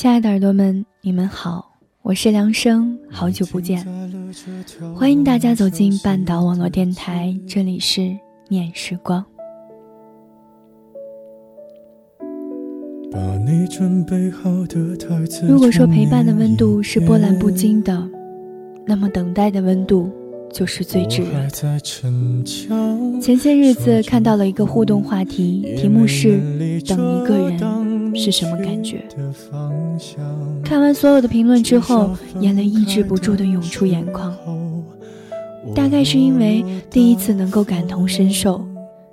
亲爱的耳朵们，你们好，我是梁生，好久不见，欢迎大家走进半岛网络电台，这里是念时光。如果说陪伴的温度是波澜不惊的，那么等待的温度就是最炙热。前些日子看到了一个互动话题，题目是“等一个人”。是什么感觉？看完所有的评论之后，眼泪抑制不住的涌出眼眶。大概是因为第一次能够感同身受，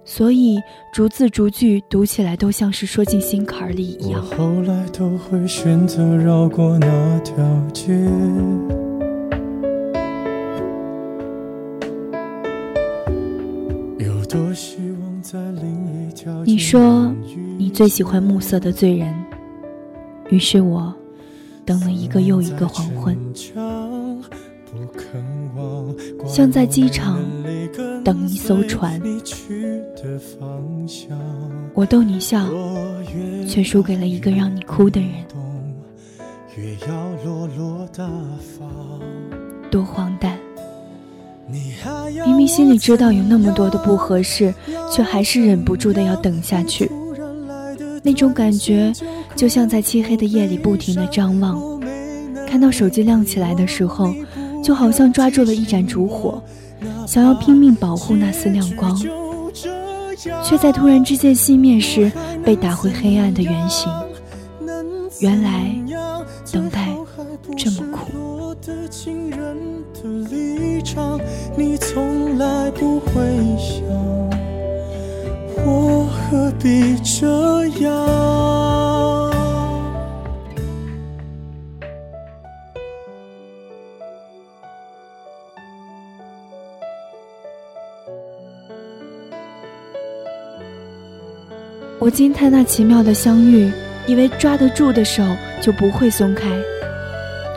所以逐字逐句读起来都像是说进心坎里一样。后来都会选择绕过那条街。你说。最喜欢暮色的醉人，于是我等了一个又一个黄昏，像在机场等一艘船。我逗你笑，却输给了一个让你哭的人，多荒诞！明明心里知道有那么多的不合适，却还是忍不住的要等下去。那种感觉，就像在漆黑的夜里不停的张望，看到手机亮起来的时候，就好像抓住了一盏烛火，想要拼命保护那丝亮光，却在突然之间熄灭时被打回黑暗的原形。原来，等待这么苦。我何必这样？我惊叹那奇妙的相遇，以为抓得住的手就不会松开，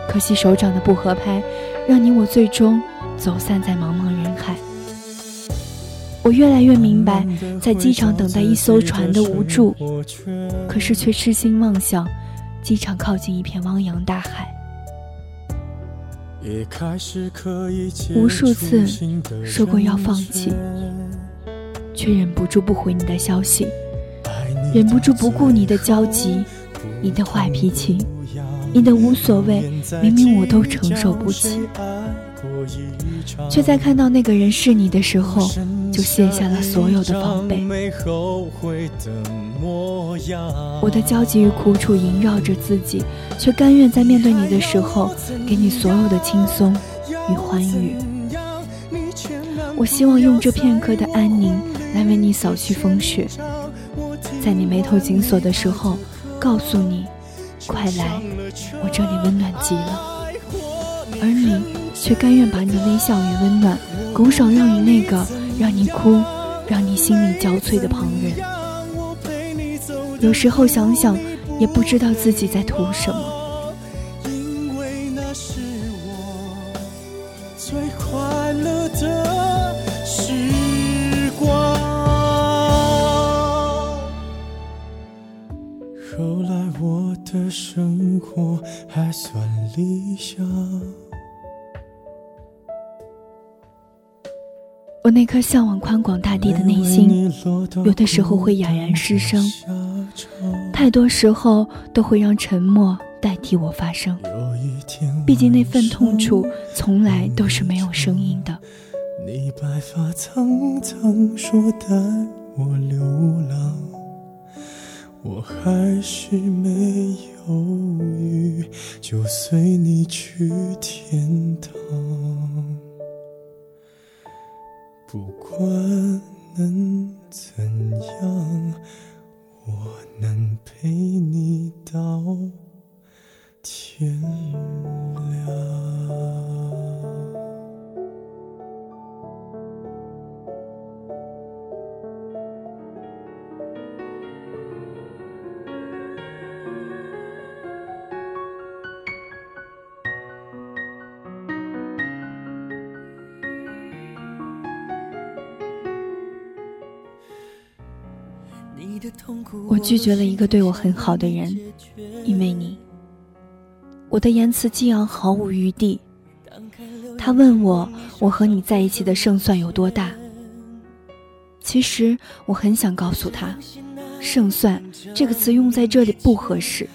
可惜手掌的不合拍，让你我最终走散在茫茫人。我越来越明白，在机场等待一艘船的无助，可是却痴心妄想，机场靠近一片汪洋大海。无数次说过要放弃，却忍不住不回你的消息，忍不住不顾你的焦急，你的坏脾气，你的无所谓，明明我都承受不起，却在看到那个人是你的时候。就卸下了所有的防备。我的焦急与苦楚萦绕着自己，却甘愿在面对你的时候，给你所有的轻松与欢愉。我希望用这片刻的安宁来为你扫去风雪，在你眉头紧锁的时候，告诉你，快来，我这里温暖极了。而你却甘愿把你的微笑与温暖拱手让与那个。让你哭，让你心力交瘁的旁人，有时候想想，也不知道自己在图什么。我那颗向往宽广大地的内心，有的时候会哑然失声，太多时候都会让沉默代替我发声。毕竟那份痛楚从来都是没有声音的。你白发苍苍说带我流浪，我还是没犹豫，就随你去天堂。不管能怎我拒绝了一个对我很好的人，因为你。我的言辞激昂，毫无余地。他问我，我和你在一起的胜算有多大？其实我很想告诉他，胜算这个词用在这里不合适，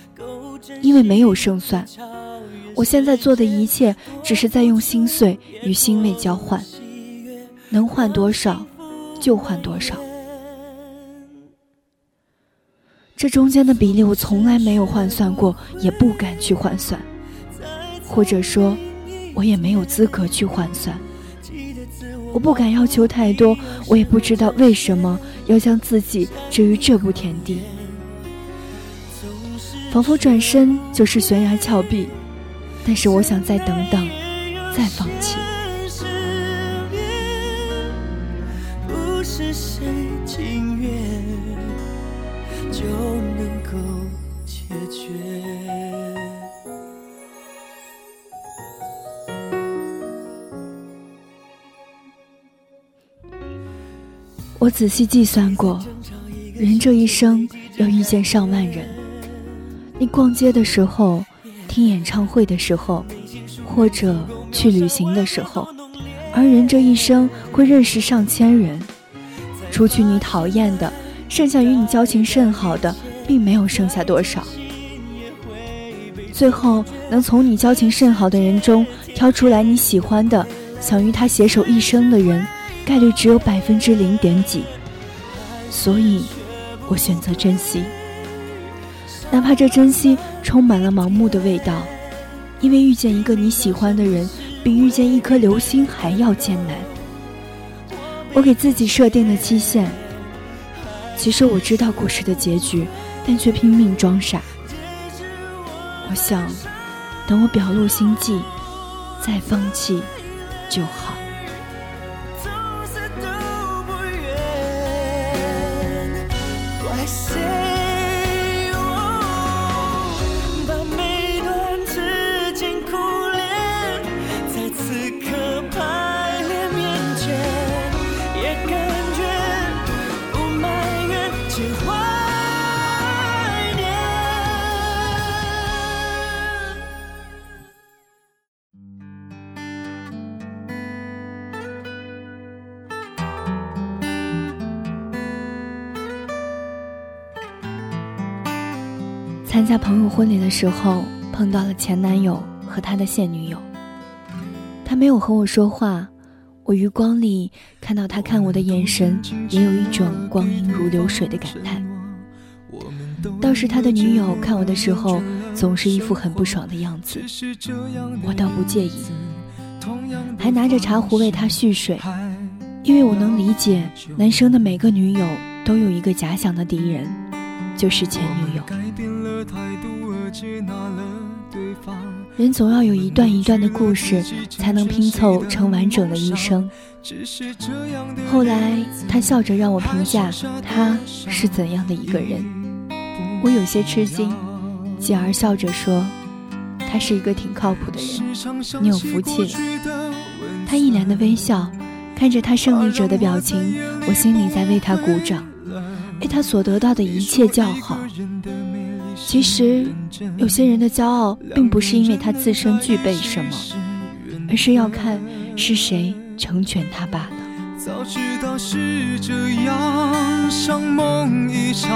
因为没有胜算。我现在做的一切，只是在用心碎与欣慰交换，能换多少，就换多少。这中间的比例我从来没有换算过，也不敢去换算，或者说，我也没有资格去换算。我不敢要求太多，我也不知道为什么要将自己置于这步田地，仿佛转身就是悬崖峭壁。但是我想再等等，再放弃。就能够解决我仔细计算过，人这一生要遇见上万人。你逛街的时候，听演唱会的时候，或者去旅行的时候，而人这一生会认识上千人。除去你讨厌的，剩下与你交情甚好的，并没有剩下多少。最后能从你交情甚好的人中挑出来你喜欢的，想与他携手一生的人。概率只有百分之零点几，所以，我选择珍惜，哪怕这珍惜充满了盲目的味道，因为遇见一个你喜欢的人，比遇见一颗流星还要艰难。我给自己设定的期限，其实我知道故事的结局，但却拼命装傻。我想，等我表露心迹，再放弃就好。参加朋友婚礼的时候，碰到了前男友和他的现女友。他没有和我说话，我余光里看到他看我的眼神，也有一种光阴如流水的感叹。倒是他的女友看我的时候，总是一副很不爽的样子，我倒不介意，还拿着茶壶为他蓄水，因为我能理解，男生的每个女友都有一个假想的敌人，就是前女友。人总要有一段一段的故事，才能拼凑成完整的一生。后来，他笑着让我评价他是怎样的一个人，我有些吃惊，继而笑着说：“他是一个挺靠谱的人，你有福气了。”他一脸的微笑，看着他胜利者的表情，我心里在为他鼓掌，为他所得到的一切叫好。其实，有些人的骄傲并不是因为他自身具备什么，而是要看是谁成全他罢了。早知道是这样，像梦一场，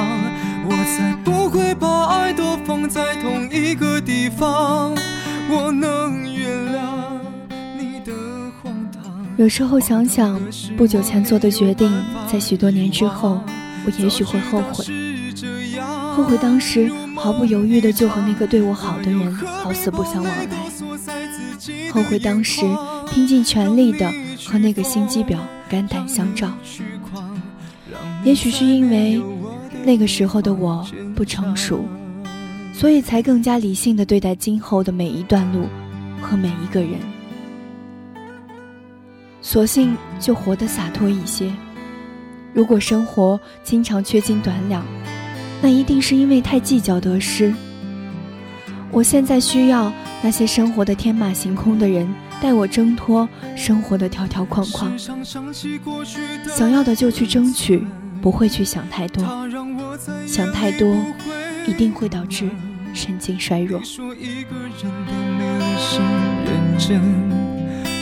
我才不会把爱都放在同一个地方。我能原谅你的荒唐。有时候想想，不久前做的决定，在许多年之后，我也许会后悔。后悔当时毫不犹豫的就和那个对我好的人好死不相往来，后悔当时拼尽全力的和那个心机婊肝胆相照。也许是因为那个时候的我不成熟，所以才更加理性的对待今后的每一段路和每一个人，索性就活得洒脱一些。如果生活经常缺斤短两，那一定是因为太计较得失。我现在需要那些生活的天马行空的人带我挣脱生活的条条框框，想要的就去争取，不会去想太多，想太多一定会导致神经衰弱。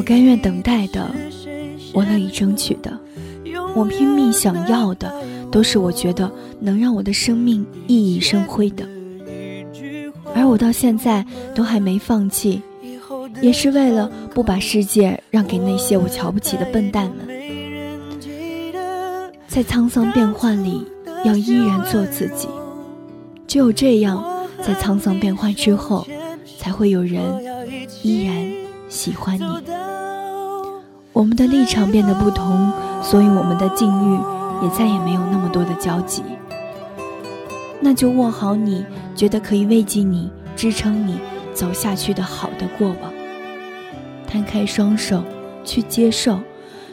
我甘愿等待的，我乐意争取的，我拼命想要的，都是我觉得能让我的生命熠熠生辉的。而我到现在都还没放弃，也是为了不把世界让给那些我瞧不起的笨蛋们。在沧桑变幻里，要依然做自己。只有这样，在沧桑变幻之后，才会有人依然。喜欢你，我们的立场变得不同，所以我们的境遇也再也没有那么多的交集。那就握好你觉得可以慰藉你、支撑你走下去的好的过往，摊开双手去接受，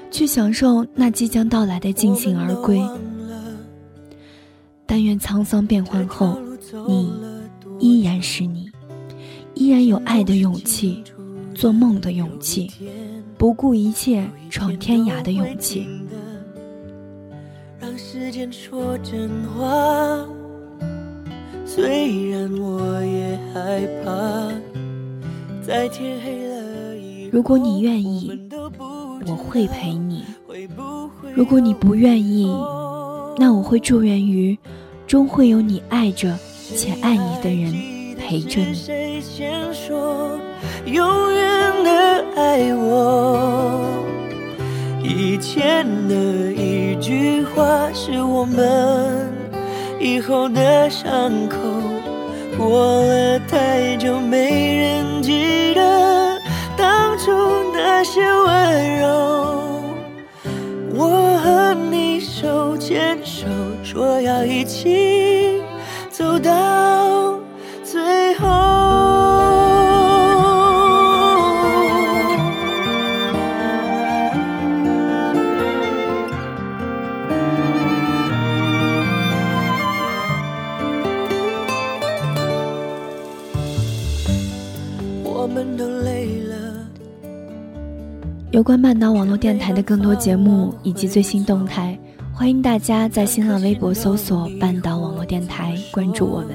去享受那即将到来的尽兴而归。但愿沧桑变幻后，你依然是你，依然有爱的勇气。做梦的勇气，不顾一切闯天涯的勇气。让时间说真话，虽然我也害怕。在天黑了如果你愿意，我会陪你；如果你不愿意，那我会祝愿于，终会有你爱着且爱你的人陪着你。永远的爱我，以前的一句话是我们以后的伤口。过了太久，没人记得当初那些温柔。我和你手牵手，说要一起走到有关半岛网络电台的更多节目以及最新动态，欢迎大家在新浪微博搜索“半岛网络电台”关注我们，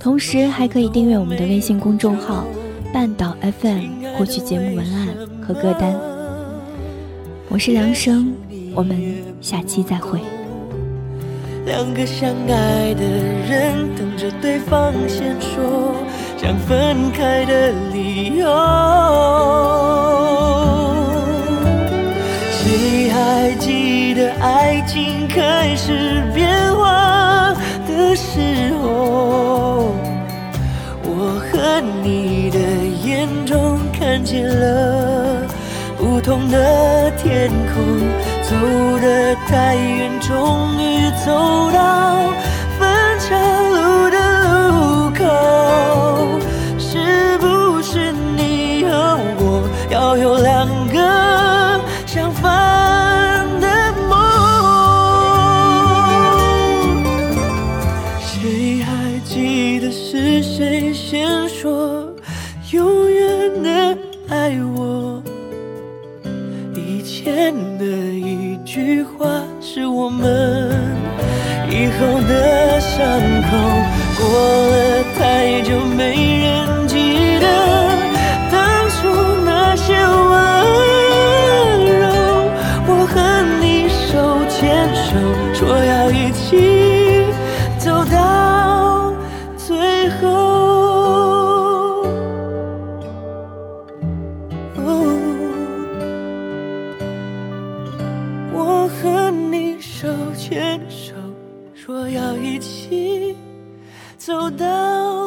同时还可以订阅我们的微信公众号“半岛 FM” 获取节目文案和歌单。我是梁生，我们下期再会。两个相爱的人等着对方先说想分开的理由。爱情开始变化的时候我和你的眼中看见了不同的天空走得太远终于走到爱我以前的一句话是我们以后的伤口过了手牵手说要一起走到